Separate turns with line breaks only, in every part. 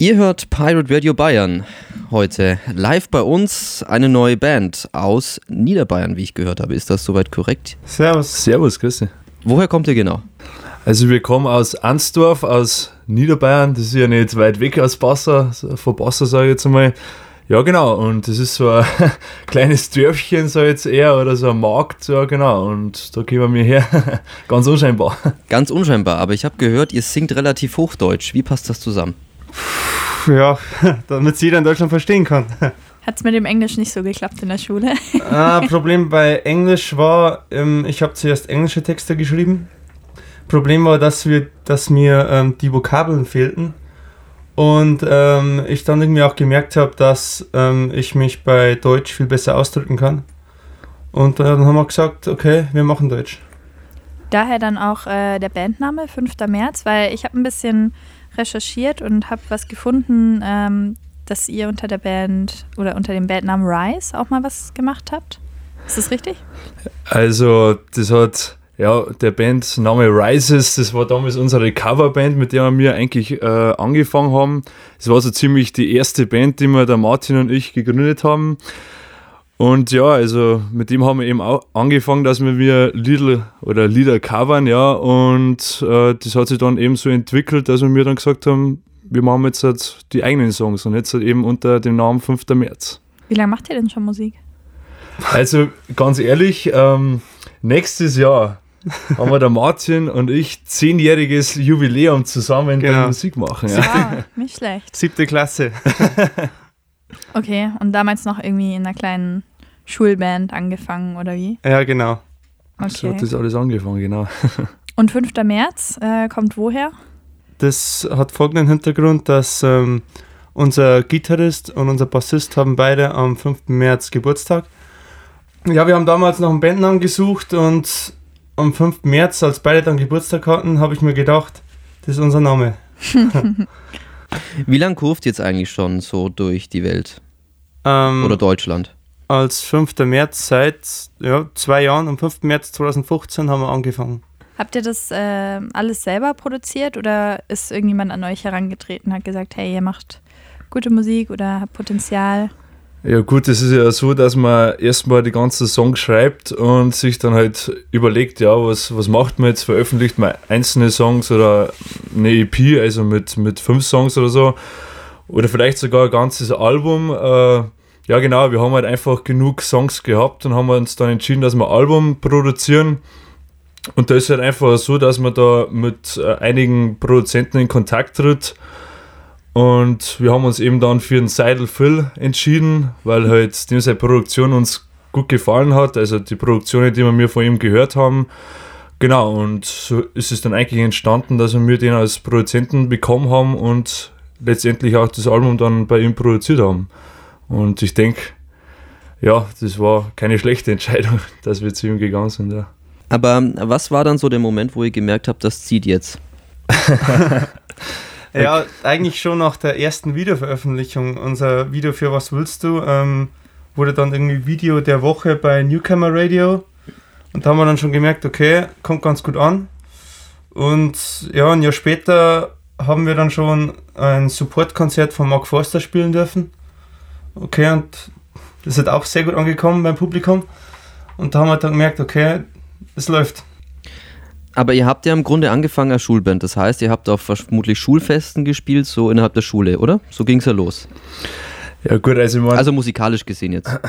Ihr hört Pirate Radio Bayern heute. Live bei uns eine neue Band aus Niederbayern, wie ich gehört habe. Ist das soweit korrekt?
Servus.
Servus, grüß dich.
Woher kommt ihr genau?
Also wir kommen aus Ansdorf, aus Niederbayern. Das ist ja nicht weit weg aus Basser, von Basser sage ich jetzt einmal. Ja, genau. Und das ist so ein kleines Dörfchen, so jetzt eher, oder so ein Markt, ja, genau. Und da kommen wir her. Ganz unscheinbar.
Ganz unscheinbar, aber ich habe gehört, ihr singt relativ Hochdeutsch. Wie passt das zusammen?
Ja, damit es jeder in Deutschland verstehen kann.
Hat es mit dem Englisch nicht so geklappt in der Schule?
Ah, Problem bei Englisch war, ähm, ich habe zuerst englische Texte geschrieben. Problem war, dass, wir, dass mir ähm, die Vokabeln fehlten. Und ähm, ich dann irgendwie auch gemerkt habe, dass ähm, ich mich bei Deutsch viel besser ausdrücken kann. Und dann haben wir gesagt, okay, wir machen Deutsch.
Daher dann auch äh, der Bandname 5. März, weil ich habe ein bisschen recherchiert und habe was gefunden, ähm, dass ihr unter der Band oder unter dem Bandnamen Rise auch mal was gemacht habt. Ist das richtig?
Also, das hat ja, der Bandname Rises, das war damals unsere Coverband, mit der wir eigentlich äh, angefangen haben. Es war so ziemlich die erste Band, die wir, der Martin und ich, gegründet haben. Und ja, also mit dem haben wir eben auch angefangen, dass wir, wir Lieder oder Lieder covern, ja. Und äh, das hat sich dann eben so entwickelt, dass wir dann gesagt haben, wir machen jetzt halt die eigenen Songs und jetzt halt eben unter dem Namen 5. März.
Wie lange macht ihr denn schon Musik?
Also ganz ehrlich, ähm, nächstes Jahr haben wir der Martin und ich zehnjähriges Jubiläum zusammen
Genau.
bei Musik machen. Ja.
Wow, nicht schlecht.
Siebte Klasse.
Okay, und damals noch irgendwie in einer kleinen Schulband angefangen oder wie?
Ja, genau.
So
Okay.
hat das alles angefangen, genau.
Und 5. März äh, kommt woher?
Das hat folgenden Hintergrund, dass ähm, unser Gitarrist und unser Bassist haben beide am 5. März Geburtstag. Ja, wir haben damals nach einem Bandnamen gesucht und am 5. März, als beide dann Geburtstag hatten, habe ich mir gedacht, das ist unser Name.
Wie lange kurft ihr jetzt eigentlich schon so durch die Welt
Ähm,
oder Deutschland?
als 5. März seit ja, zwei Jahren, am 5. März 2015 haben wir angefangen.
Habt ihr das äh, alles selber produziert oder ist irgendjemand an euch herangetreten und hat gesagt, hey, ihr macht gute Musik oder habt Potenzial?
Ja gut, es ist ja so, dass man erstmal die ganzen Songs schreibt und sich dann halt überlegt, ja, was, was macht man jetzt? Veröffentlicht man einzelne Songs oder eine EP, also mit, mit fünf Songs oder so. Oder vielleicht sogar ein ganzes Album. Äh, ja genau, wir haben halt einfach genug Songs gehabt und haben uns dann entschieden, dass wir ein Album produzieren. Und da ist halt einfach so, dass man da mit äh, einigen Produzenten in Kontakt tritt. Und wir haben uns eben dann für den Seidel Phil entschieden, weil halt dem seine Produktion uns gut gefallen hat. Also die Produktionen, die wir mir von ihm gehört haben. Genau, und so ist es dann eigentlich entstanden, dass wir den als Produzenten bekommen haben und letztendlich auch das Album dann bei ihm produziert haben. Und ich denke, ja, das war keine schlechte Entscheidung, dass wir zu ihm gegangen sind. Ja.
Aber was war dann so der Moment, wo ihr gemerkt habt, das zieht jetzt?
Ja, eigentlich schon nach der ersten Videoveröffentlichung. Unser Video für Was willst du ähm, wurde dann irgendwie Video der Woche bei Newcomer Radio. Und da haben wir dann schon gemerkt, okay, kommt ganz gut an. Und ja, ein Jahr später haben wir dann schon ein Supportkonzert von Mark Forster spielen dürfen. Okay, und das hat auch sehr gut angekommen beim Publikum. Und da haben wir dann gemerkt, okay, es läuft.
Aber ihr habt ja im Grunde angefangen als Schulband. Das heißt, ihr habt auf vermutlich Schulfesten gespielt, so innerhalb der Schule, oder? So ging es ja los.
ja gut, also ich mein,
Also musikalisch gesehen jetzt.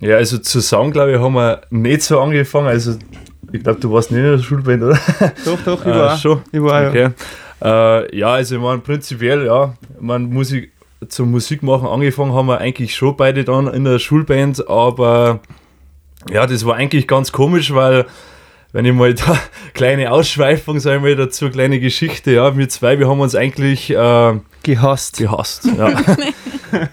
Ja, also zu sagen, glaube ich, haben wir nicht so angefangen. Also, ich glaube, du warst nicht in der Schulband, oder?
Doch, doch,
Ah,
überall.
schon.
Überall, ja.
Okay. Äh, ja, also, ich meine, prinzipiell, ja, man Musik, zum Musik machen angefangen haben wir eigentlich schon beide dann in der Schulband, aber ja, das war eigentlich ganz komisch, weil, wenn ich mal da kleine Ausschweifung, sag ich mal, dazu, kleine Geschichte, ja, wir zwei, wir haben uns eigentlich äh,
Gehasst.
gehasst. Ja.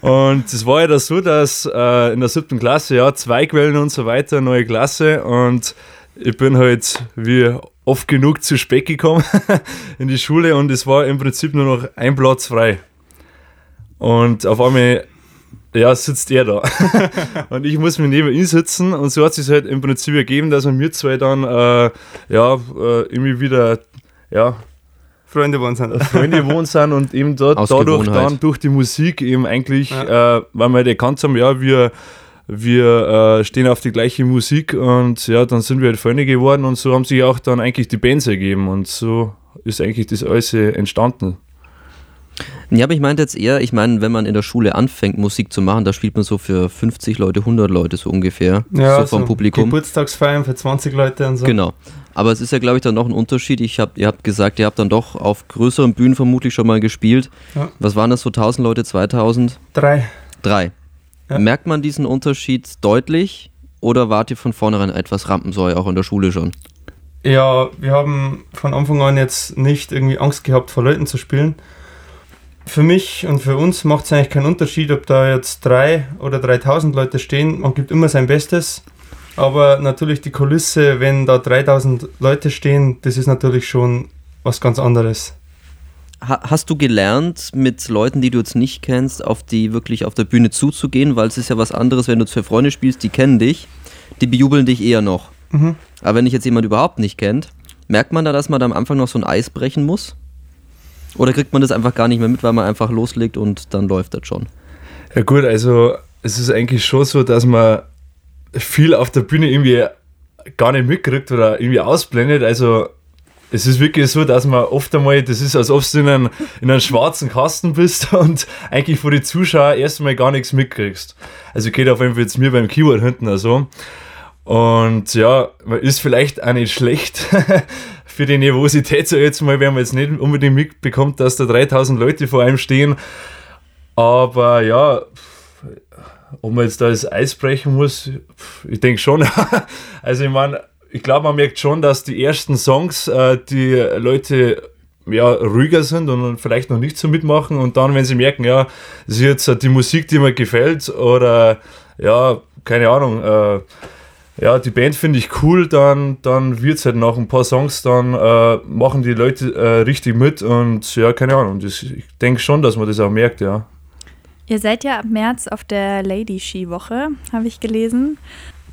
und es war ja da so, dass äh, in der siebten Klasse, ja, zwei Quellen und so weiter, neue Klasse und ich bin halt wie oft genug zu spät gekommen in die Schule und es war im Prinzip nur noch ein Platz frei. Und auf einmal, ja, sitzt er da. und ich muss mir neben ihm sitzen und so hat es sich halt im Prinzip ergeben, dass wir zwei dann, äh, ja, äh, irgendwie wieder, ja,
Freunde wohnen sind.
Freunde wohnen sind und eben dort dadurch dann durch die Musik eben eigentlich,
Ja.
äh, weil wir halt erkannt haben, ja, wir, wir äh, stehen auf die gleiche Musik und ja, dann sind wir halt Freunde geworden und so haben sich auch dann eigentlich die Bands ergeben und so ist eigentlich das alles äh, entstanden.
Ja, aber ich meinte jetzt eher, ich meine, wenn man in der Schule anfängt, Musik zu machen, da spielt man so für 50 Leute, 100 Leute so ungefähr, so vom Publikum.
Geburtstagsfeiern für 20 Leute und so.
Genau. Aber es ist ja, glaube ich, dann noch ein Unterschied. Ich hab, ihr habt gesagt, ihr habt dann doch auf größeren Bühnen vermutlich schon mal gespielt.
Ja.
Was waren das so, 1000 Leute, 2000?
Drei.
Drei.
Ja.
Merkt man diesen Unterschied deutlich oder wart ihr von vornherein etwas Rampensäue, auch in der Schule schon?
Ja, wir haben von Anfang an jetzt nicht irgendwie Angst gehabt, vor Leuten zu spielen. Für mich und für uns macht es eigentlich keinen Unterschied, ob da jetzt drei oder 3000 Leute stehen. Man gibt immer sein Bestes. Aber natürlich die Kulisse, wenn da 3000 Leute stehen, das ist natürlich schon was ganz anderes.
Ha hast du gelernt, mit Leuten, die du jetzt nicht kennst, auf die wirklich auf der Bühne zuzugehen? Weil es ist ja was anderes, wenn du jetzt für Freunde spielst, die kennen dich, die bejubeln dich eher noch.
Mhm.
Aber wenn dich jetzt jemand überhaupt nicht kennt, merkt man da, dass man da am Anfang noch so ein Eis brechen muss? Oder kriegt man das einfach gar nicht mehr mit, weil man einfach loslegt und dann läuft das schon?
Ja gut, also es ist eigentlich schon so, dass man viel auf der Bühne irgendwie gar nicht mitkriegt oder irgendwie ausblendet. Also es ist wirklich so, dass man oft einmal, das ist, als ob du in einem, in einem schwarzen Kasten bist und eigentlich vor die Zuschauer erstmal gar nichts mitkriegst. Also geht auf jeden Fall jetzt mir beim Keyword hinten also. Und ja, ist vielleicht auch nicht schlecht für die Nervosität, so jetzt mal, wenn man jetzt nicht unbedingt mitbekommt, dass da 3000 Leute vor einem stehen. Aber ja, ob man jetzt da das Eis brechen muss, ich denke schon. also ich meine, ich glaube, man merkt schon, dass die ersten Songs äh, die Leute ja, ruhiger sind und vielleicht noch nicht so mitmachen und dann, wenn sie merken, ja, das ist jetzt äh, die Musik, die mir gefällt oder ja, keine Ahnung, äh, ja, die Band finde ich cool, dann, dann wird es halt nach ein paar Songs, dann äh, machen die Leute äh, richtig mit und ja, keine Ahnung, das, ich denke schon, dass man das auch merkt, ja.
Ihr seid ja ab März auf der Lady Ski-Woche, habe ich gelesen.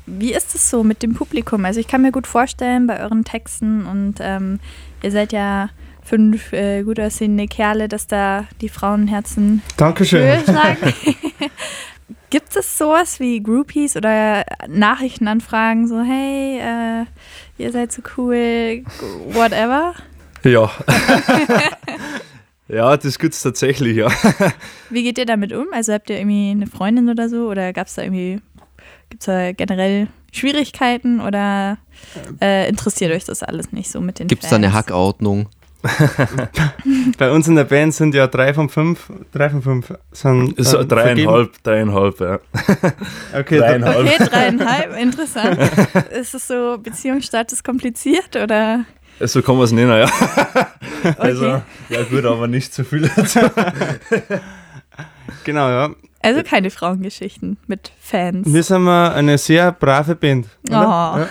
Wie ist es so mit dem Publikum? Also ich kann mir gut vorstellen bei euren Texten und ähm, ihr seid ja fünf äh, gut aussehende Kerle, dass da die Frauenherzen
Dankeschön.
schlagen. Gibt es sowas wie Groupies oder Nachrichtenanfragen, so hey, äh, ihr seid so cool, whatever?
Ja. ja, das gibt es tatsächlich, ja.
Wie geht ihr damit um? Also habt ihr irgendwie eine Freundin oder so? Oder gab es da irgendwie, gibt es da generell Schwierigkeiten oder äh, interessiert euch das alles nicht so mit den
Gibt es da eine Hackordnung?
Bei uns in der Band sind ja drei von fünf, drei von fünf sind
So
äh,
dreieinhalb, dreieinhalb, ja.
Okay,
Dreieinhalb.
Okay, dreieinhalb, interessant. ist es so, Beziehungsstatus kompliziert oder?
So kann man es nennen, ja.
Okay.
Also, ja gut, aber nicht zu viel.
genau, ja.
Also keine Frauengeschichten mit Fans.
Wir sind mal eine sehr brave Band.
Oh.
Ja.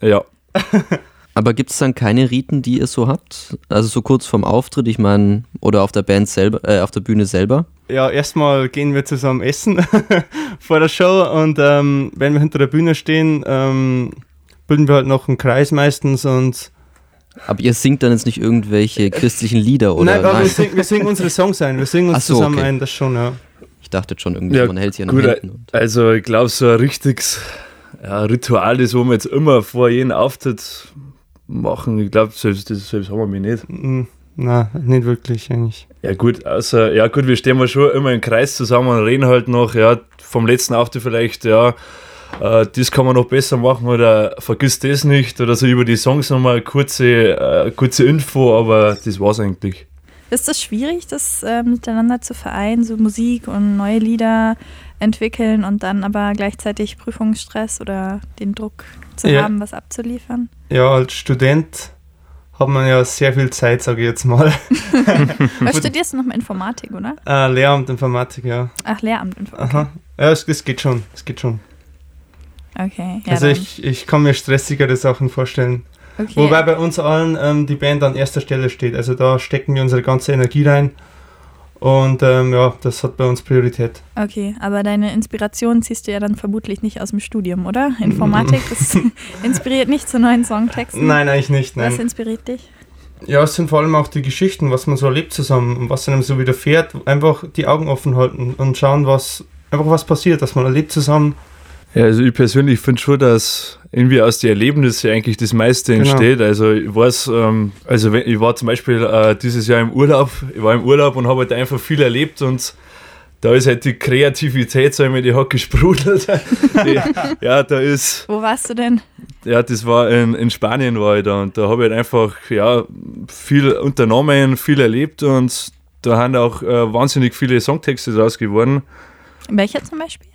ja.
Aber gibt es dann keine Riten, die ihr so habt? Also so kurz vorm Auftritt, ich meine, oder auf der Band selber, äh, auf der Bühne selber?
Ja, erstmal gehen wir zusammen essen vor der Show und ähm, wenn wir hinter der Bühne stehen, ähm, bilden wir halt noch einen Kreis meistens und
Aber ihr singt dann jetzt nicht irgendwelche christlichen Lieder oder?
nein, aber wir, singen, wir singen unsere Songs ein, wir singen uns
so,
zusammen
okay.
ein, das schon, ja.
Ich dachte schon irgendwie,
Ja,
man hält sie an den Händen. Und
Also ich glaube, so ein richtiges ja, Ritual, das wo wir jetzt immer vor jedem Auftritt machen, ich glaube, selbst, das selbst haben wir mich nicht.
Mm, Na, nicht wirklich eigentlich.
Ja gut, außer, ja gut, wir stehen mal schon immer im Kreis zusammen und reden halt noch, ja, vom letzten Auftritt vielleicht, ja, äh, das kann man noch besser machen oder vergiss das nicht oder so über die Songs nochmal kurze, äh, kurze Info, aber das war's eigentlich.
Ist es schwierig, das äh, miteinander zu vereinen, so Musik und neue Lieder entwickeln und dann aber gleichzeitig Prüfungsstress oder den Druck zu
Ja.
haben, was abzuliefern?
Ja, als Student hat man ja sehr viel Zeit, sage ich jetzt mal.
Was studierst du noch mal Informatik, oder?
äh, Lehramt Informatik, ja.
Ach, Lehramt Informatik.
Aha. Ja, es, es geht schon, es geht schon.
Okay. Ja,
also
dann-
ich, ich kann mir stressigere Sachen vorstellen.
okay.
Wobei bei uns allen ähm, die Band an erster Stelle steht. Also da stecken wir unsere ganze Energie rein. Und ähm, ja, das hat bei uns Priorität.
Okay, aber deine Inspiration ziehst du ja dann vermutlich nicht aus dem Studium, oder? Informatik, das inspiriert nicht zu neuen Songtexten.
Nein, eigentlich nicht.
Was
Nein.
inspiriert dich?
Ja, es sind vor allem auch die Geschichten, was man so erlebt zusammen und was einem so widerfährt. Einfach die Augen offen halten und schauen, was einfach was passiert, dass man erlebt zusammen.
Ja, also ich persönlich finde schon, dass irgendwie aus den Erlebnissen eigentlich das meiste
Genau.
entsteht. Also ich weiß, ähm, also wenn, ich war zum Beispiel äh, dieses Jahr im Urlaub, ich war im Urlaub und habe halt einfach viel erlebt und da ist halt die Kreativität, sag ich mal, die hat gesprudelt. die, ja, da ist,
Wo warst du denn?
ja, das war in, in Spanien war ich da und da habe ich halt einfach, ja, viel unternommen, viel erlebt und da haben auch äh, wahnsinnig viele Songtexte draus geworden.
Welcher zum Beispiel?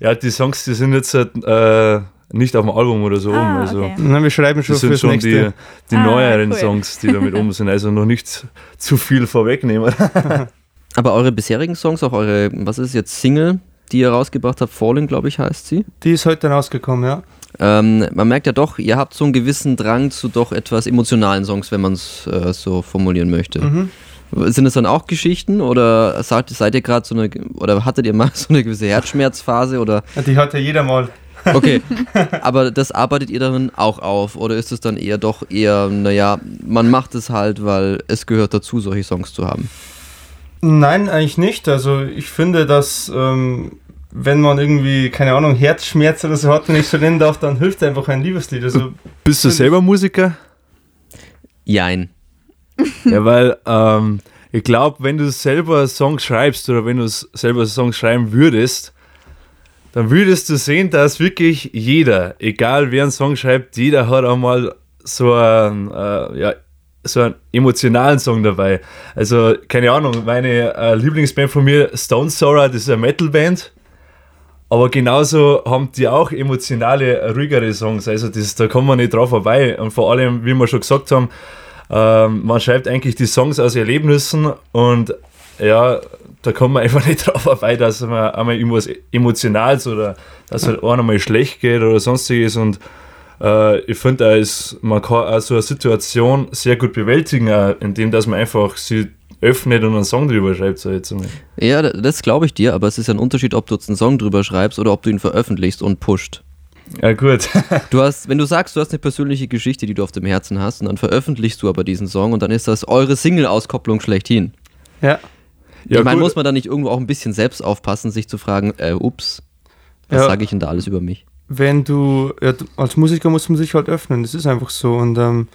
Ja, die Songs, die sind jetzt halt, äh, nicht auf dem Album oder so
Ah,
oben. Also
okay.
Na, wir schreiben schon
das sind
fürs
schon
nächste.
die, die
Ah,
neueren
cool.
Songs, die damit oben sind. Also noch nicht zu viel vorwegnehmen.
Aber eure bisherigen Songs, auch eure, was ist jetzt, Single, die ihr rausgebracht habt, Falling, glaube ich, heißt sie.
Die ist heute rausgekommen, ja.
Ähm, man merkt ja doch, ihr habt so einen gewissen Drang zu doch etwas emotionalen Songs, wenn man es äh, so formulieren möchte.
Mhm.
Sind es dann auch Geschichten oder seid, seid ihr gerade so eine, oder hattet ihr mal so eine gewisse Herzschmerzphase oder,
Die hat ja jeder mal.
okay, aber das arbeitet ihr dann auch auf oder ist es dann eher doch eher, naja, man macht es halt, weil es gehört dazu, solche Songs zu haben.
Nein, eigentlich nicht. Also ich finde, dass ähm, wenn man irgendwie, keine Ahnung, Herzschmerz oder so hat, wenn ich so nennen darf, dann hilft einfach ein Liebeslied. Also
Bist du selber Musiker?
Jein.
ja, weil ähm, ich glaube, wenn du selber Songs schreibst oder wenn du selber Songs schreiben würdest, dann würdest du sehen, dass wirklich jeder, egal wer einen Song schreibt, jeder hat einmal so einen, äh, ja, so einen emotionalen Song dabei. Also, keine Ahnung, meine äh, Lieblingsband von mir, Stone Sour, das ist eine Metalband. Aber genauso haben die auch emotionale, ruhigere Songs. Also das, da kommt man nicht drauf vorbei. Und vor allem, wie wir schon gesagt haben, ähm, man schreibt eigentlich die Songs aus Erlebnissen und ja, da kommt man einfach nicht drauf vorbei, dass man einmal irgendwas Emotionales oder dass halt einer mal schlecht geht oder sonstiges. Und äh, ich finde, auch, es- man kann auch so eine Situation sehr gut bewältigen, auch indem dass man einfach sie öffnet und einen Song drüber schreibt. So jetzt einmal.
Ja, das glaube ich dir, aber es ist ein Unterschied, ob du jetzt einen Song drüber schreibst oder ob du ihn veröffentlichst und pusht.
Ja, gut.
Du hast, wenn du sagst, du hast eine persönliche Geschichte, die du auf dem Herzen hast, und dann veröffentlichst du aber diesen Song und dann ist das eure Single-Auskopplung schlechthin.
ja.
Ja,
ich meine, muss man da nicht irgendwo auch ein bisschen selbst aufpassen, sich zu fragen, äh, ups, was
Ja.
sage ich denn da alles über mich?
wenn du, ja, als Musiker muss man sich halt öffnen, das ist einfach so. Und ähm,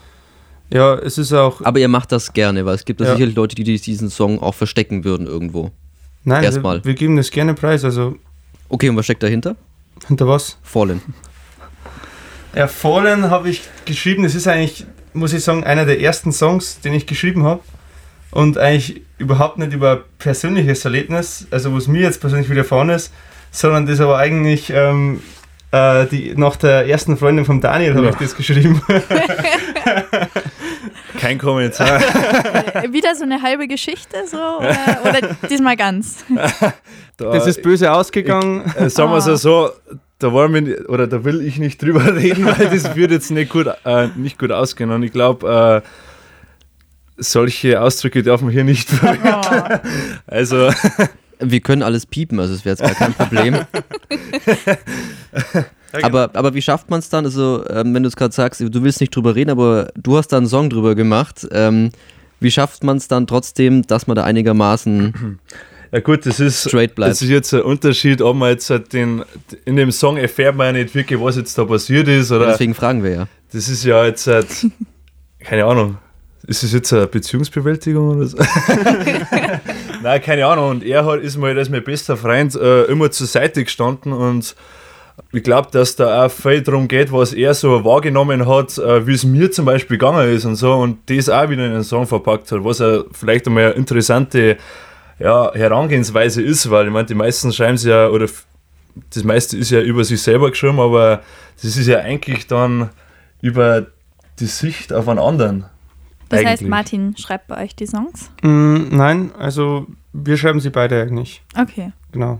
ja, es ist auch,
Aber ihr macht das gerne, weil es gibt da
Ja.
sicherlich Leute, die diesen Song auch verstecken würden irgendwo.
nein,
erstmal.
wir, wir geben das gerne preis, also
Okay, und was steckt dahinter?
Hinter was?
Fallen.
Ja, Fallen habe ich geschrieben, das ist eigentlich, muss ich sagen, einer der ersten Songs, den ich geschrieben habe. Und eigentlich überhaupt nicht über persönliches Erlebnis, also was mir jetzt persönlich widerfahren ist, sondern das aber eigentlich ähm, äh, die, nach der ersten Freundin von Daniel habe
Ja.
ich das geschrieben.
Kein Kommentar.
Äh, Wieder so eine halbe Geschichte so äh, oder diesmal ganz?
Da,
Das ist böse ausgegangen.
äh, sagen wir es
Ah.
so, da wollen wir, nicht- oder da will ich nicht drüber reden, weil das würde jetzt nicht gut, äh, nicht gut ausgehen. Und ich glaube, äh, solche Ausdrücke darf man hier nicht verwenden.
Oh.
Also,
Wir können alles piepen, also es wäre jetzt gar kein Problem. Aber, aber wie schafft man es dann? Also, ähm, wenn du es gerade sagst, du willst nicht drüber reden, aber du hast da einen Song drüber gemacht. Ähm, wie schafft man es dann trotzdem, dass man da einigermaßen
ja gut, das ist,
straight bleibt?
das ist jetzt ein Unterschied, ob man jetzt halt den, in dem Song erfährt man ja nicht wirklich, was jetzt da passiert ist.
Ja,
Oder
deswegen fragen wir ja.
das ist ja jetzt halt, keine Ahnung, ist es jetzt eine Beziehungsbewältigung oder so? Nein, keine Ahnung. Und er hat, ist mal als mein bester Freund äh, immer zur Seite gestanden und ich glaube, dass da auch viel darum geht, was er so wahrgenommen hat, äh, wie es mir zum Beispiel gegangen ist und so und das auch wieder in den Song verpackt hat, was ja vielleicht einmal eine interessante ja, Herangehensweise ist, weil ich meine, die meisten schreiben es ja, oder das meiste ist ja über sich selber geschrieben, aber das ist ja eigentlich dann über die Sicht auf einen anderen.
Das heißt,
Eigentlich.
Martin schreibt bei euch die Songs?
Mm, nein, also wir schreiben sie beide eigentlich.
Okay.
Genau.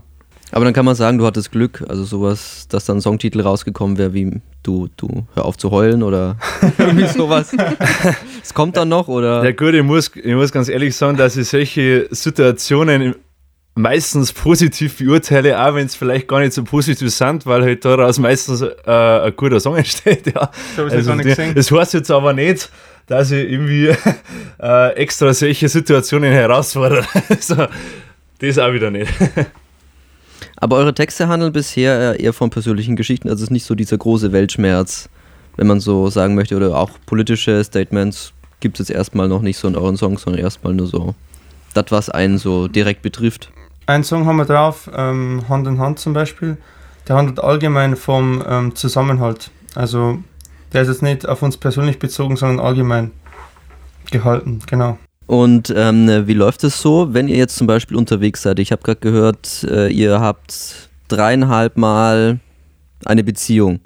Aber dann kann man sagen, du hattest Glück, also sowas, dass dann ein Songtitel rausgekommen wäre wie du, du hör auf zu heulen oder irgendwie sowas. Es kommt dann noch oder?
Ja gut, ich muss, ich muss ganz ehrlich sagen, dass ich solche Situationen meistens positiv beurteile, auch wenn es vielleicht gar nicht so positiv sind, weil halt daraus meistens äh, ein guter Song entsteht. Ja.
Das,
Also die, das heißt jetzt aber nicht, dass ich irgendwie äh, extra solche Situationen herausfordere. Also, das auch wieder nicht.
Aber eure Texte handeln bisher eher von persönlichen Geschichten, also es ist nicht so dieser große Weltschmerz, wenn man so sagen möchte, oder auch politische Statements gibt es jetzt erstmal noch nicht so in euren Songs, sondern erstmal nur so das, was einen so direkt betrifft.
Ein Song haben wir drauf, ähm, Hand in Hand zum Beispiel. Der handelt allgemein vom ähm, Zusammenhalt. Also der ist jetzt nicht auf uns persönlich bezogen, sondern allgemein gehalten, genau.
Und ähm, wie läuft es so, wenn ihr jetzt zum Beispiel unterwegs seid? Ich habe gerade gehört, äh, ihr habt dreieinhalb Mal eine Beziehung.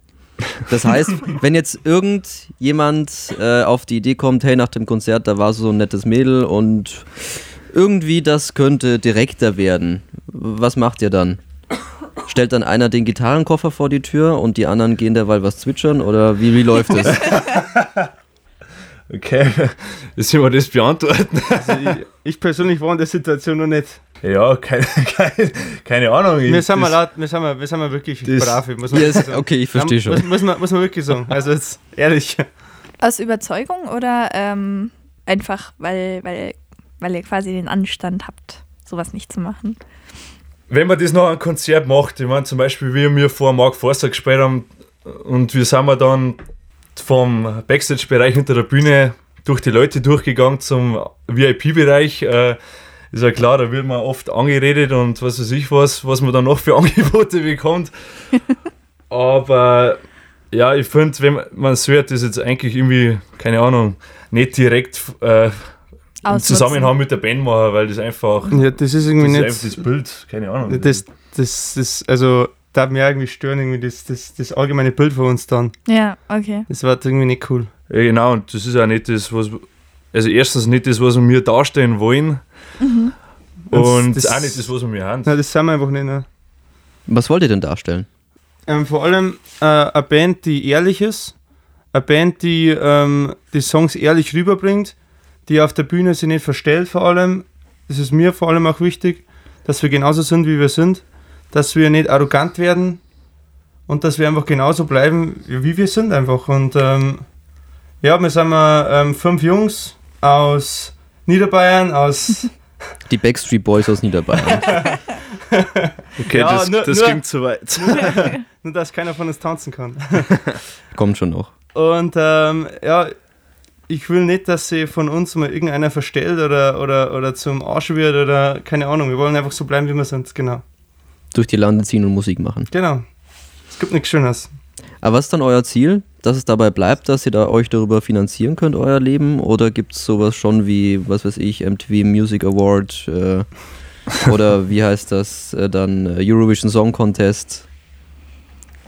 Das heißt, wenn jetzt irgendjemand äh, auf die Idee kommt, hey, nach dem Konzert, da war so ein nettes Mädel und irgendwie das könnte direkter werden, was macht ihr dann? Stellt dann einer den Gitarrenkoffer vor die Tür und die anderen gehen derweil was zwitschern oder wie, wie läuft es?
Okay, jetzt sind wir das beantworten.
Also ich, ich persönlich war in der Situation noch nicht.
Ja, keine, keine, keine Ahnung.
Wir sind mal
Das-
laut, wir sind mal, wir sind mal wirklich
das-
brave, muss man sagen.
okay, ich verstehe schon.
Muss, muss, man, muss man wirklich sagen. Also jetzt ehrlich.
Aus Überzeugung oder ähm, einfach, weil, weil, weil ihr quasi den Anstand habt, sowas nicht zu machen?
wenn man das noch ein Konzert macht, ich meine zum Beispiel, wie wir vor Mark Forster gespielt haben und wir sind wir dann vom Backstage-Bereich hinter der Bühne durch die Leute durchgegangen zum VIP-Bereich, äh, ist ja klar, da wird man oft angeredet und was weiß ich was, was man dann noch für Angebote bekommt. Aber ja, ich finde, wenn man- es hört, ist jetzt eigentlich irgendwie, keine Ahnung, nicht direkt äh, im. Zusammenhang mit der Band machen, weil das einfach,
Ja, das ist
das
irgendwie
ist
nicht.
einfach das Bild, keine Ahnung.
Das, das, das, also, darf mir irgendwie stören, irgendwie das, das, das allgemeine Bild von uns dann.
Ja, okay.
Das war irgendwie nicht cool.
Ja, genau, und das ist auch nicht das, was. Also, erstens nicht das, was wir darstellen wollen. Und
Das-
auch nicht das, was wir haben.
Na, das sind wir einfach nicht. Ne?
Was wollt ihr denn darstellen?
Ähm, vor allem äh, eine Band, die ehrlich ist, eine Band, die ähm, die Songs ehrlich rüberbringt, die auf der Bühne sich nicht verstellt vor allem. Das ist mir vor allem auch wichtig, dass wir genauso sind, wie wir sind, dass wir nicht arrogant werden und dass wir einfach genauso bleiben, wie wir sind einfach. Und ähm, ja, wir sind mal, ähm, fünf Jungs aus Niederbayern, aus
Die Backstreet Boys aus Niederbayern.
Okay,
Ja,
das,
nur-
das
nur-
klingt zu weit.
nur dass keiner von uns tanzen kann.
Kommt schon noch.
Und ähm, ja, ich will nicht, dass sie von uns mal irgendeiner verstellt oder, oder, oder zum Arsch wird oder keine Ahnung. Wir wollen einfach so bleiben, wie wir sind. Genau.
Durch die Lande ziehen und Musik machen.
Genau. Es gibt nichts Schönes.
Aber was ist dann euer Ziel? Dass es dabei bleibt, dass ihr da euch darüber finanzieren könnt, euer Leben? Oder gibt es sowas schon wie, was weiß ich, MTV Music Award? Äh, oder wie heißt das äh, dann? äh, Eurovision Song Contest?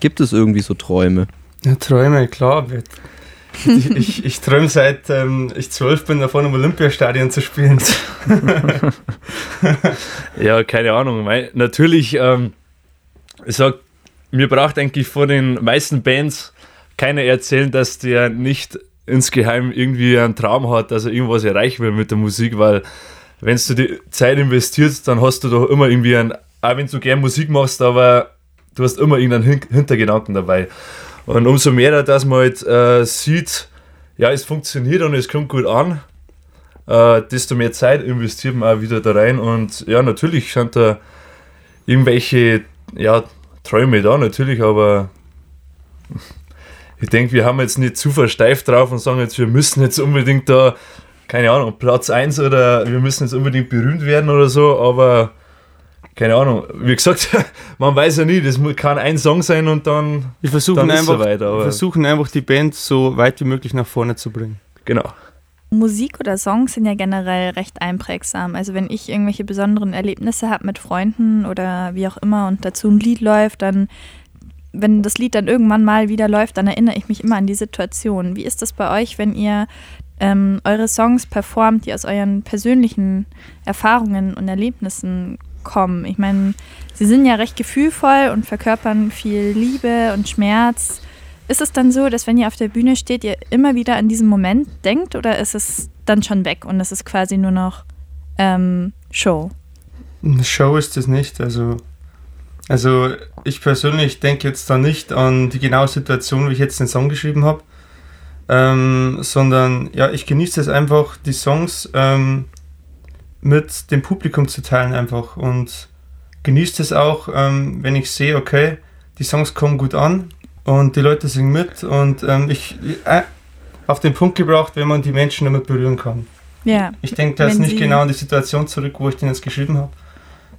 Gibt es irgendwie so Träume?
Ja, Träume, klar. Ich, ich, träume seit ähm, ich zwölf bin, davon im Olympiastadion zu spielen.
Ja, keine Ahnung. Natürlich, ähm, ich sag, mir braucht eigentlich vor den meisten Bands keiner erzählen, dass der nicht insgeheim irgendwie einen Traum hat, dass er irgendwas erreichen will mit der Musik, weil wenn du die Zeit investierst, dann hast du doch immer irgendwie einen, auch wenn du gern Musik machst, aber du hast immer irgendeinen Hin Hintergedanken dabei. Und umso mehr, dass man halt äh, sieht, ja, es funktioniert und es kommt gut an, äh, desto mehr Zeit investiert man auch wieder da rein. Und ja, natürlich sind da irgendwelche ja, Träume da, natürlich, aber ich denke, wir haben jetzt nicht zu versteift drauf und sagen jetzt, wir müssen jetzt unbedingt da, keine Ahnung, Platz 1 oder wir müssen jetzt unbedingt berühmt werden oder so, aber keine Ahnung, wie gesagt, man weiß ja nie, das kann ein Song sein und dann,
Wir versuchen,
dann ist
einfach,
soweit,
wir
aber
versuchen einfach die Band so weit wie möglich nach vorne zu bringen.
genau.
Musik oder Songs sind ja generell recht einprägsam. Also wenn ich irgendwelche besonderen Erlebnisse habe mit Freunden oder wie auch immer und dazu ein Lied läuft, dann, wenn das Lied dann irgendwann mal wieder läuft, dann erinnere ich mich immer an die Situation. Wie ist das bei euch, wenn ihr ähm, eure Songs performt, die aus euren persönlichen Erfahrungen und Erlebnissen kommen? Ich meine, sie sind ja recht gefühlvoll und verkörpern viel Liebe und Schmerz. Ist es dann so, dass wenn ihr auf der Bühne steht, ihr immer wieder an diesen Moment denkt oder ist es dann schon weg und es ist quasi nur noch ähm, Show?
Eine Show ist das nicht. Also, also ich persönlich denke jetzt da nicht an die genaue Situation, wie ich jetzt den Song geschrieben habe, ähm, sondern ja, ich genieße es einfach, die Songs ähm, mit dem Publikum zu teilen einfach und genieße es auch, ähm, wenn ich sehe, okay, die Songs kommen gut an und die Leute singen mit und ähm, ich äh, auf den Punkt gebracht, wenn man die Menschen damit berühren kann.
Ja.
Ich denke da jetzt nicht genau an die Situation zurück, wo ich den jetzt geschrieben habe,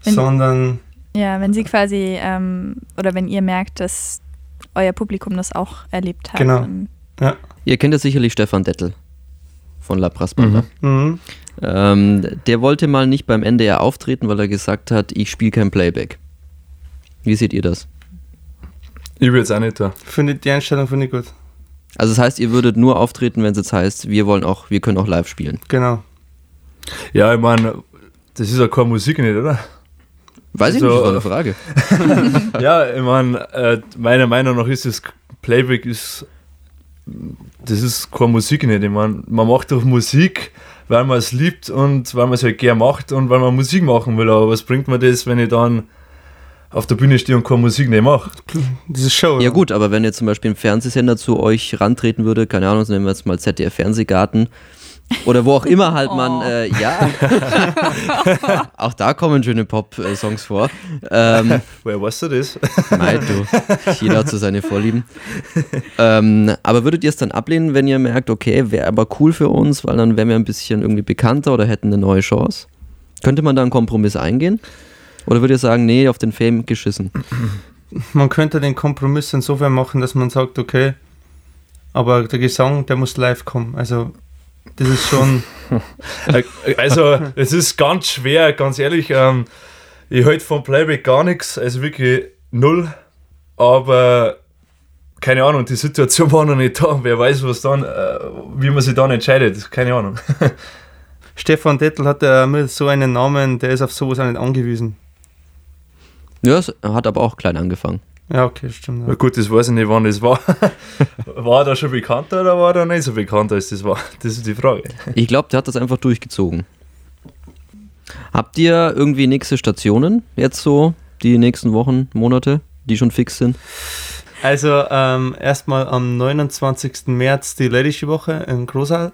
sondern
Ja, wenn sie quasi, ähm, oder wenn ihr merkt, dass euer Publikum das auch erlebt hat.
Genau.
dann-
Ihr kennt ja sicherlich Stefan Dettel von La Banda.
mhm.
Ähm, der wollte mal nicht beim NDR auftreten, weil er gesagt hat, ich spiele kein Playback. Wie seht ihr das?
Ich will jetzt auch nicht da.
finde die Einstellung finde ich gut.
Also das heißt, ihr würdet nur auftreten, wenn es jetzt heißt, wir wollen auch, wir können auch live spielen.
Genau.
Ja, ich meine, das ist ja keine Musik nicht, oder?
Weiß ich
Also,
nicht, das war eine Frage.
ja, ich meine, äh, meiner Meinung nach ist das Playback ist das ist keine Musik nicht. Ich meine, man macht doch Musik, weil man es liebt und weil man es halt gern macht und weil man Musik machen will. Aber was bringt mir das, wenn ich dann auf der Bühne stehe und keine Musik nicht mache?
Diese Show.
Ja gut, aber wenn jetzt zum Beispiel ein Fernsehsender zu euch rantreten würde, keine Ahnung, nehmen wir jetzt mal ZDF Fernsehgarten oder wo auch immer halt man,
Oh.
äh, ja, auch da kommen schöne Pop-Songs vor. Ähm,
Woher weißt du das?
Nein, du, jeder hat so seine Vorlieben. Ähm, aber würdet ihr es dann ablehnen, wenn ihr merkt, okay, wäre aber cool für uns, weil dann wären wir ein bisschen irgendwie bekannter oder hätten eine neue Chance? Könnte man da einen Kompromiss eingehen? Oder würdet ihr sagen, nee, auf den Fame geschissen?
Man könnte den Kompromiss insofern machen, dass man sagt, okay, aber der Gesang, der muss live kommen. Also das ist schon.
Also, es ist ganz schwer, ganz ehrlich. Ähm, ich halte von Playback gar nichts, also wirklich null. Aber keine Ahnung, die Situation war noch nicht da. Wer weiß, was dann, äh, wie man sich dann entscheidet. Keine Ahnung.
Stefan Dettel hat ja mit so einen Namen, der ist auf sowas auch nicht angewiesen.
Ja, hat aber auch klein angefangen.
Ja, okay, stimmt.
Na
Ja.
gut, das weiß ich nicht, wann das war. war er da schon bekannter oder war er nicht so bekannt, als das war? Das ist die Frage.
Ich glaube, der hat das einfach durchgezogen. Habt ihr irgendwie nächste Stationen jetzt so, die nächsten Wochen, Monate, die schon fix sind?
Also ähm, erstmal am 29. März die Ladische Woche in Großal.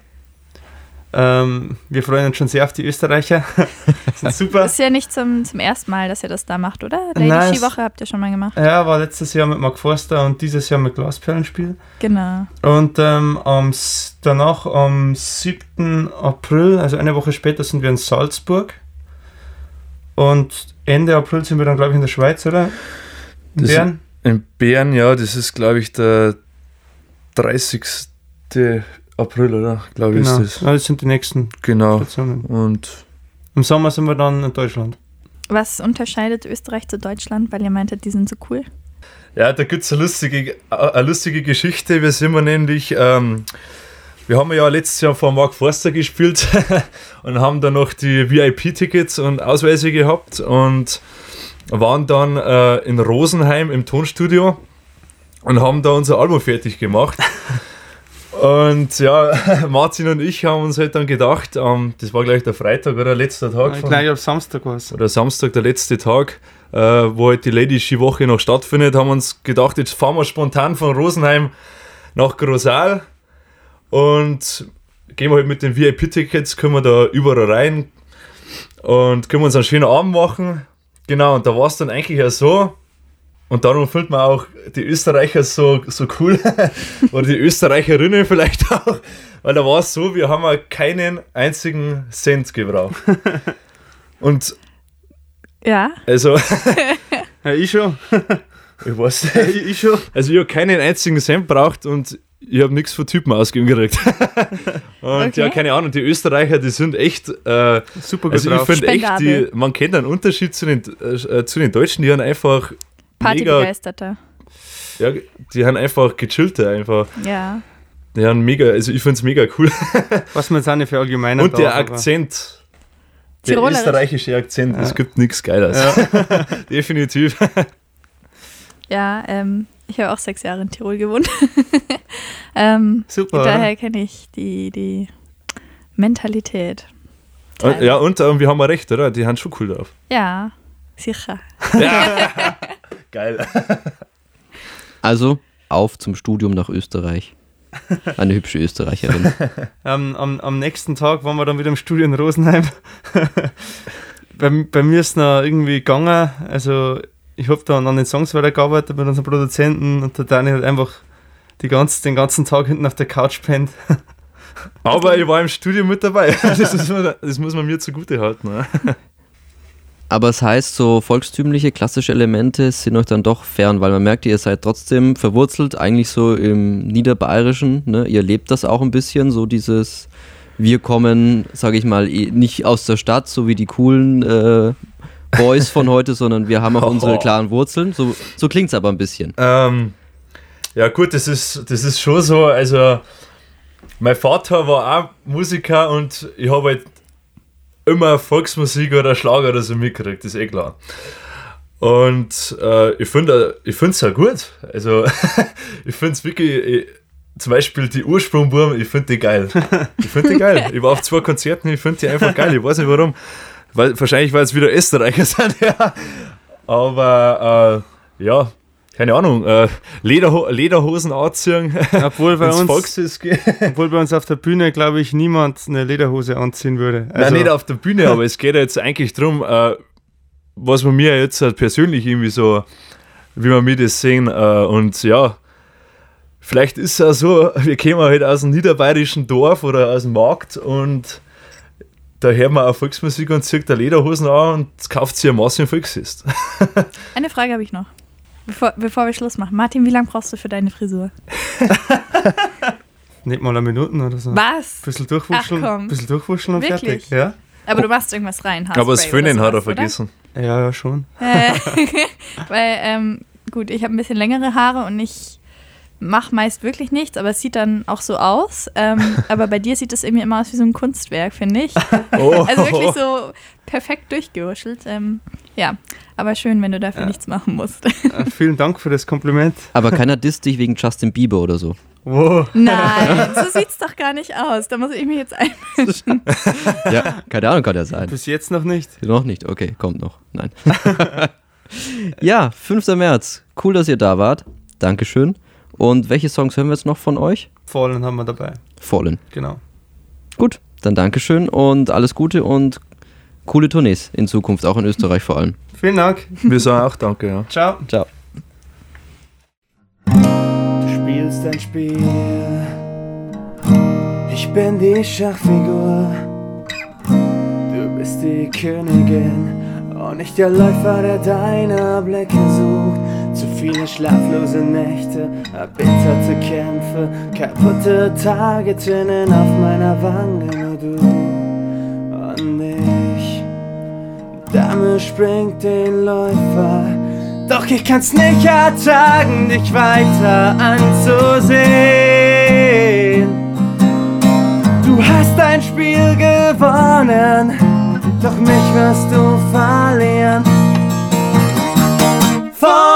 Ähm, wir freuen uns schon sehr auf die Österreicher. Sind super.
Ist ja nicht zum, zum ersten Mal, dass ihr das da macht, oder? Lady
Nein,
Skiwoche habt ihr schon mal gemacht.
Ja, war letztes Jahr mit Mark Forster und dieses Jahr mit Glasperlenspiel.
Genau.
Und ähm, am, danach am 7. April, also eine Woche später, sind wir in Salzburg. Und Ende April sind wir dann, glaube ich, in der Schweiz, oder? In
Das-
Bern?
In Bern, ja, das ist, glaube ich, der 30. April, oder? Glaube ich,
Genau.
ist das.
Ja, das sind die nächsten
Genau.
Stationen.
Und
Im Sommer sind wir dann in Deutschland.
Was unterscheidet Österreich zu Deutschland, weil ihr meintet, die sind so cool?
Ja, da gibt es eine lustige, eine lustige Geschichte. Wir sind wir nämlich, ähm, wir haben ja letztes Jahr vor Mark Forster gespielt und haben dann noch die VIP-Tickets und Ausweise gehabt und waren dann äh, in Rosenheim im Tonstudio und haben da unser Album fertig gemacht. Und ja, Martin und ich haben uns halt dann gedacht, ähm, das war gleich der Freitag oder letzter Tag. von-
Gleich am Samstag war es.
oder Samstag, der letzte Tag, äh, wo halt die Lady Ski-Woche noch stattfindet, haben wir uns gedacht, jetzt fahren wir spontan von Rosenheim nach Grosal und gehen wir halt mit den VIP-Tickets, können wir da überall rein und können wir uns einen schönen Abend machen. Genau, und da war es dann eigentlich ja so, und darum findet man auch die Österreicher so, so cool, oder die Österreicherinnen vielleicht auch, weil da war es so, wir haben ja keinen einzigen Cent gebraucht. Und
Ja.
also,
Ja, ich schon.
ich weiß
Ja,
nicht.
ich, ich schon.
Also, ich habe keinen einzigen Cent braucht und ich habe nichts für Typen ausgegeben gekriegt. und
Okay.
ja, keine Ahnung, die Österreicher, die sind echt. Äh,
Super gut
also, ich
drauf.
finde echt, die, man kennt einen Unterschied zu den, äh, zu den Deutschen, die haben einfach. Mega,
Partybegeisterter.
ja, die haben einfach gechillter, einfach.
Ja.
Die haben mega, also ich finde es mega cool.
Was man nicht für allgemeiner
Und der Akzent, der österreichische Akzent, es
Ja.
gibt nichts Geiles. Definitiv.
Ja, ähm, ich habe auch sechs Jahre in Tirol gewohnt. ähm,
Super.
daher kenne ich die, die Mentalität.
Und, ja, und ähm, wir haben ja recht, oder? Die haben schon cool drauf.
Ja, sicher.
Geil.
Also auf zum Studium nach Österreich. Eine hübsche Österreicherin.
Ähm, am, am nächsten Tag waren wir dann wieder im Studio in Rosenheim. bei, bei mir ist es noch irgendwie gegangen. Also, ich habe dann an den Songs weitergearbeitet mit unseren Produzenten und der Dani hat einfach die ganze, den ganzen Tag hinten auf der Couch pennt.
Aber ich war im Studio mit dabei. Das, ist, das muss man mir zugute halten.
Aber es heißt, so volkstümliche, klassische Elemente sind euch dann doch fern, weil man merkt, ihr seid trotzdem verwurzelt, eigentlich so im Niederbayerischen. Ne? Ihr lebt das auch ein bisschen, so dieses, wir kommen, sage ich mal, eh nicht aus der Stadt, so wie die coolen äh, Boys von heute, sondern wir haben auch unsere klaren Wurzeln. So, so klingt es aber ein bisschen.
Ähm, ja gut, das ist, das ist schon so, also mein Vater war auch Musiker und ich habe halt immer Volksmusik oder Schlager oder so mitgekriegt, ist eh klar. Und äh, ich finde ich es ja gut. Also ich finde es wirklich, ich, zum Beispiel die Ursprungburm, ich finde die geil. Ich finde die geil. Ich war auf zwei Konzerten, ich finde die einfach geil. Ich weiß nicht warum. Weil, wahrscheinlich, weil es wieder Österreicher sind, ja. Aber äh, ja, keine Ahnung, äh, Lederho Lederhosen anziehen.
Obwohl bei, uns, obwohl bei uns auf der Bühne, glaube ich, niemand eine Lederhose anziehen würde. Also,
Nein, nicht auf der Bühne, aber es geht ja jetzt eigentlich darum, äh, was wir mir jetzt halt persönlich irgendwie so, wie wir mir das sehen. Äh, und ja, vielleicht ist es auch so, wir kommen halt aus einem niederbayerischen Dorf oder aus dem Markt und da hört man auch Volksmusik und zieht da Lederhosen an und kauft sich eine Masse im Volksfest.
Eine Frage habe ich noch. Bevor, bevor wir Schluss machen. Martin, wie lange brauchst du für deine Frisur?
Nicht mal eine Minute oder so.
Was?
Bisschen durchwuscheln,
Ach komm.
bisschen durchwuscheln und
Wirklich?
fertig. Ja?
Aber du machst irgendwas rein.
aber das
Haarspray
Föhnen hat er vergessen.
ja, ja, schon.
Äh, weil, ähm, gut, ich habe ein bisschen längere Haare und ich mache meist wirklich nichts, aber es sieht dann auch so aus. Ähm, aber bei dir sieht es irgendwie immer aus wie so ein Kunstwerk, finde ich.
Oh.
Also wirklich so perfekt durchgewuschelt. Ähm, ja, aber schön, wenn du dafür nichts machen musst.
Äh, vielen Dank für das Kompliment.
Aber keiner disst dich wegen Justin Bieber oder so.
Wow.
Nein, so sieht's doch gar nicht aus. Da muss ich mich jetzt einmischen.
Ja, keine Ahnung, kann ja sein.
Bis jetzt noch nicht.
Noch nicht, okay, kommt noch. Nein. ja, 5. März. Cool, dass ihr da wart. Dankeschön. Und welche Songs hören wir jetzt noch von euch?
Fallen haben wir dabei.
Fallen.
Genau.
Gut, dann Dankeschön und alles Gute und coole Tournees in Zukunft, auch in Österreich vor allem.
Vielen Dank.
Wir sagen auch Danke, ja.
Ciao.
Ciao.
Du spielst ein Spiel. Ich bin die Schachfigur. Du bist die Königin und nicht der Läufer, der deine Blicke sucht. Viele schlaflose Nächte, erbitterte Kämpfe, kaputte Tage, Tränen auf meiner Wange, nur du und ich. Dame springt den Läufer. Doch ich kann's nicht ertragen, dich weiter anzusehen. Du hast ein Spiel gewonnen, doch mich wirst du verlieren. Falling,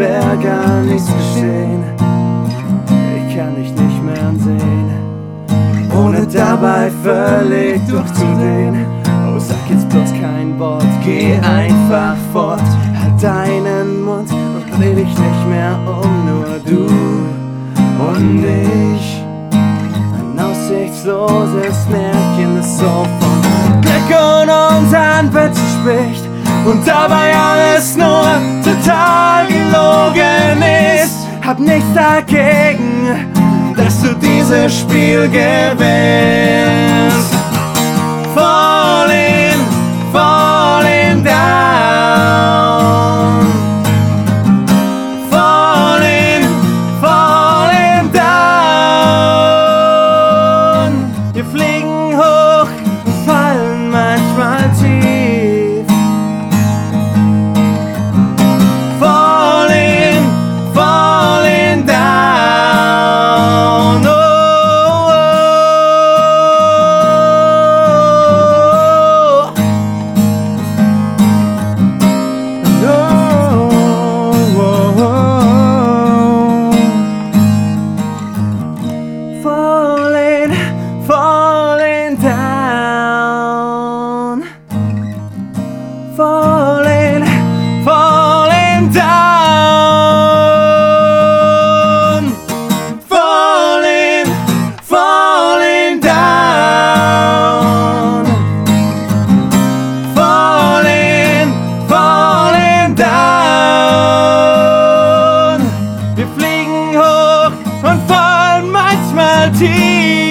wäre gar nichts geschehen. Ich kann dich nicht mehr ansehen ohne dabei völlig durchzudrehen. Oh, sag jetzt bloß kein Wort, geh einfach fort. Halt deinen Mund und dreh dich nicht mehr um, nur du und ich. Ein aussichtsloses Märchen, das so von Glück und Wünschen spricht und dabei alles nur total gelogen ist. Hab nichts dagegen, dass du dieses Spiel gewinnst. Falling, falling down. tears.